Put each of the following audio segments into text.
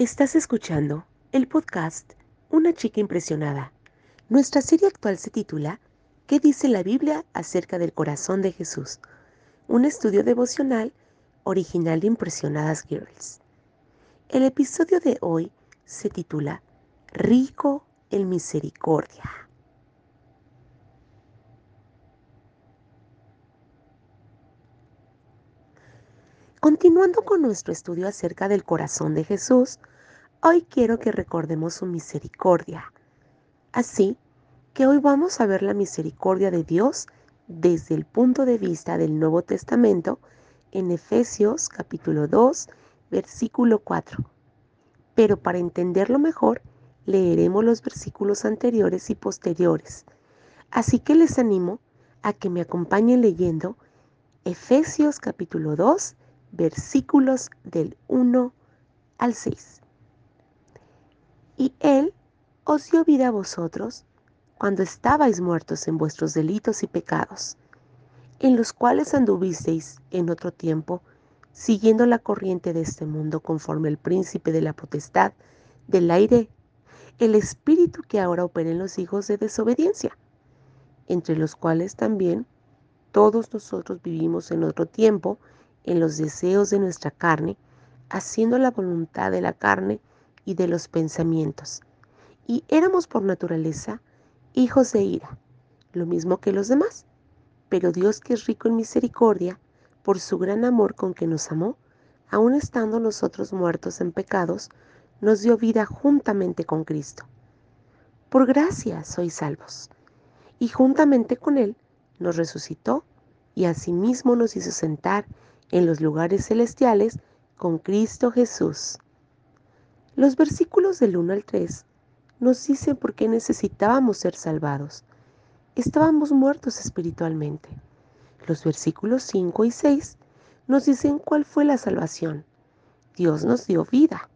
Estás escuchando el podcast Una chica impresionada. Nuestra serie actual se titula ¿Qué dice la Biblia acerca del corazón de Jesús? Un estudio devocional original de Impresionadas Girls. El episodio de hoy se titula Rico en Misericordia. Continuando con nuestro estudio acerca del corazón de Jesús, hoy quiero que recordemos su misericordia. Así que hoy vamos a ver la misericordia de Dios desde el punto de vista del Nuevo Testamento en Efesios capítulo 2, versículo 4. Pero para entenderlo mejor, leeremos los versículos anteriores y posteriores. Así que les animo a que me acompañen leyendo Efesios capítulo 2, versículos del 1 al 6. Y Él os dio vida a vosotros cuando estabais muertos en vuestros delitos y pecados, en los cuales anduvisteis en otro tiempo, siguiendo la corriente de este mundo conforme el príncipe de la potestad del aire, el espíritu que ahora opera en los hijos de desobediencia, entre los cuales también todos nosotros vivimos en otro tiempo, en los deseos de nuestra carne, haciendo la voluntad de la carne y de los pensamientos. Y éramos por naturaleza hijos de ira, lo mismo que los demás. Pero Dios que es rico en misericordia, por su gran amor con que nos amó, aun estando nosotros muertos en pecados, nos dio vida juntamente con Cristo. Por gracia sois salvos. Y juntamente con Él nos resucitó y asimismo nos hizo sentar en los lugares celestiales con Cristo Jesús. Los versículos del 1 al 3 nos dicen por qué necesitábamos ser salvados. Estábamos muertos espiritualmente. Los versículos 5 y 6 nos dicen cuál fue la salvación. Dios nos dio vida.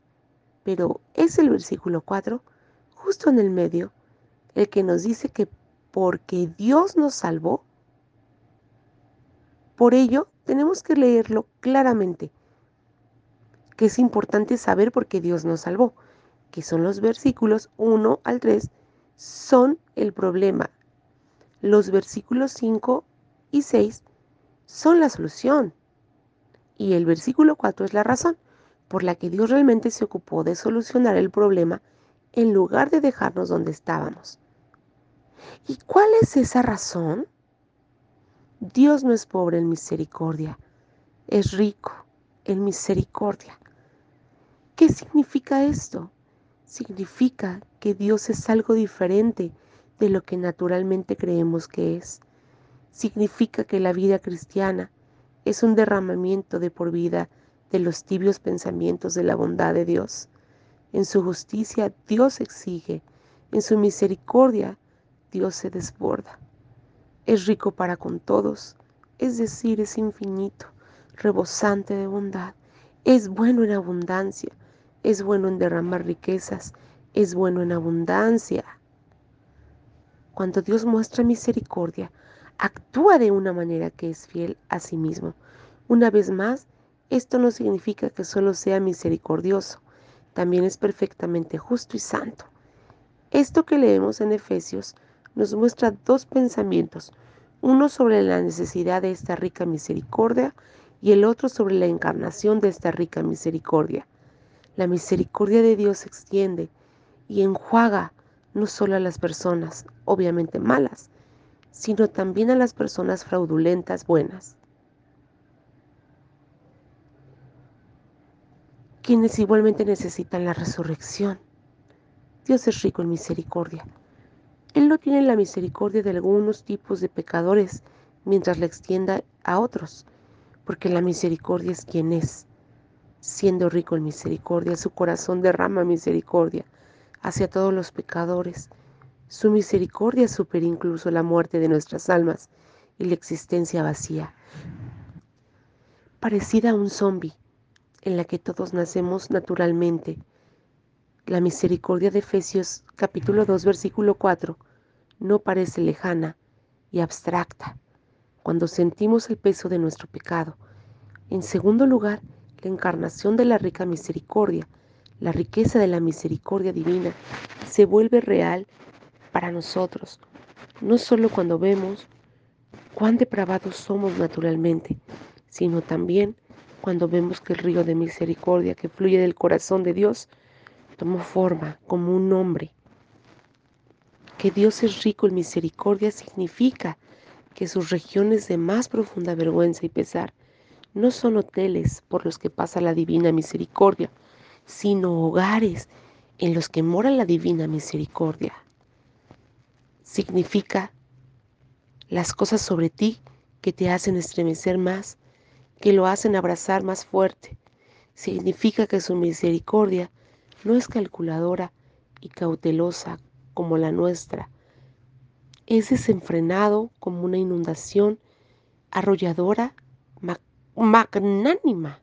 Pero es el versículo 4, justo en el medio, el que nos dice que porque Dios nos salvó, por ello tenemos que leerlo claramente, que es importante saber por qué Dios nos salvó, que son los versículos 1 al 3, son el problema. Los versículos 5 y 6 son la solución. Y el versículo 4 es la razón por la que Dios realmente se ocupó de solucionar el problema en lugar de dejarnos donde estábamos. ¿Y cuál es esa razón? Dios no es pobre en misericordia, es rico en misericordia. ¿Qué significa esto? Significa que Dios es algo diferente de lo que naturalmente creemos que es. Significa que la vida cristiana es un derramamiento de por vida de los tibios pensamientos de la bondad de Dios. En su justicia Dios exige, en su misericordia Dios se desborda es rico para con todos, es decir, es infinito, rebosante de bondad, es bueno en abundancia, es bueno en derramar riquezas, es bueno en abundancia. Cuando Dios muestra misericordia, actúa de una manera que es fiel a sí mismo. Una vez más, esto no significa que solo sea misericordioso, también es perfectamente justo y santo. Esto que leemos en Efesios nos muestra dos pensamientos, uno sobre la necesidad de esta rica misericordia y el otro sobre la encarnación de esta rica misericordia. La misericordia de Dios se extiende y enjuaga no solo a las personas, obviamente malas, sino también a las personas fraudulentas buenas, quienes igualmente necesitan la resurrección. Dios es rico en misericordia. Él no tiene la misericordia de algunos tipos de pecadores mientras la extienda a otros, porque la misericordia es quien es. Siendo rico en misericordia, su corazón derrama misericordia hacia todos los pecadores. Su misericordia supera incluso la muerte de nuestras almas y la existencia vacía, parecida a un zombi, en la que todos nacemos naturalmente la misericordia de Efesios capítulo 2 versículo 4 no parece lejana y abstracta cuando sentimos el peso de nuestro pecado. En segundo lugar, la encarnación de la rica misericordia, La riqueza de la misericordia divina se vuelve real para nosotros, no solo cuando vemos cuán depravados somos naturalmente, sino también cuando vemos que el río de misericordia que fluye del corazón de Dios tomó forma como un hombre. Que Dios es rico en misericordia significa que sus regiones de más profunda vergüenza y pesar no son hoteles por los que pasa la divina misericordia, sino hogares en los que mora la divina misericordia. Significa las cosas sobre ti que te hacen estremecer más, que lo hacen abrazar más fuerte. Significa que su misericordia no es calculadora y cautelosa como la nuestra. Es desenfrenado como una inundación arrolladora, magnánima.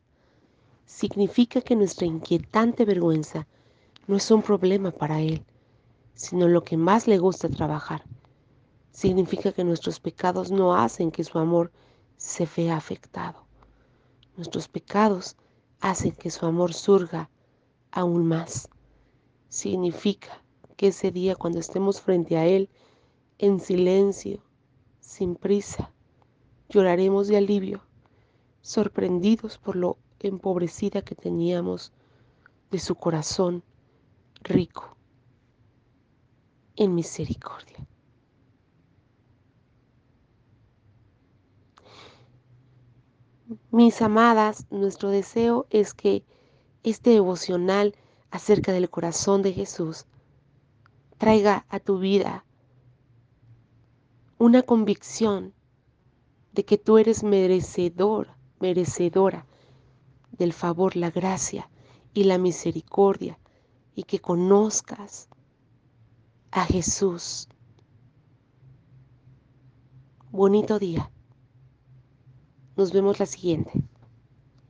Significa que nuestra inquietante vergüenza no es un problema para Él, sino lo que más le gusta trabajar. Significa que nuestros pecados no hacen que su amor se vea afectado. Nuestros pecados hacen que su amor surja aún más. Significa que ese día cuando estemos frente a Él, en silencio, sin prisa, lloraremos de alivio, sorprendidos por lo empobrecida que teníamos de su corazón rico en misericordia. Mis amadas, nuestro deseo es que este devocional acerca del corazón de Jesús traiga a tu vida una convicción de que tú eres merecedor, merecedora del favor, la gracia y la misericordia y que conozcas a Jesús. Bonito día. Nos vemos la siguiente.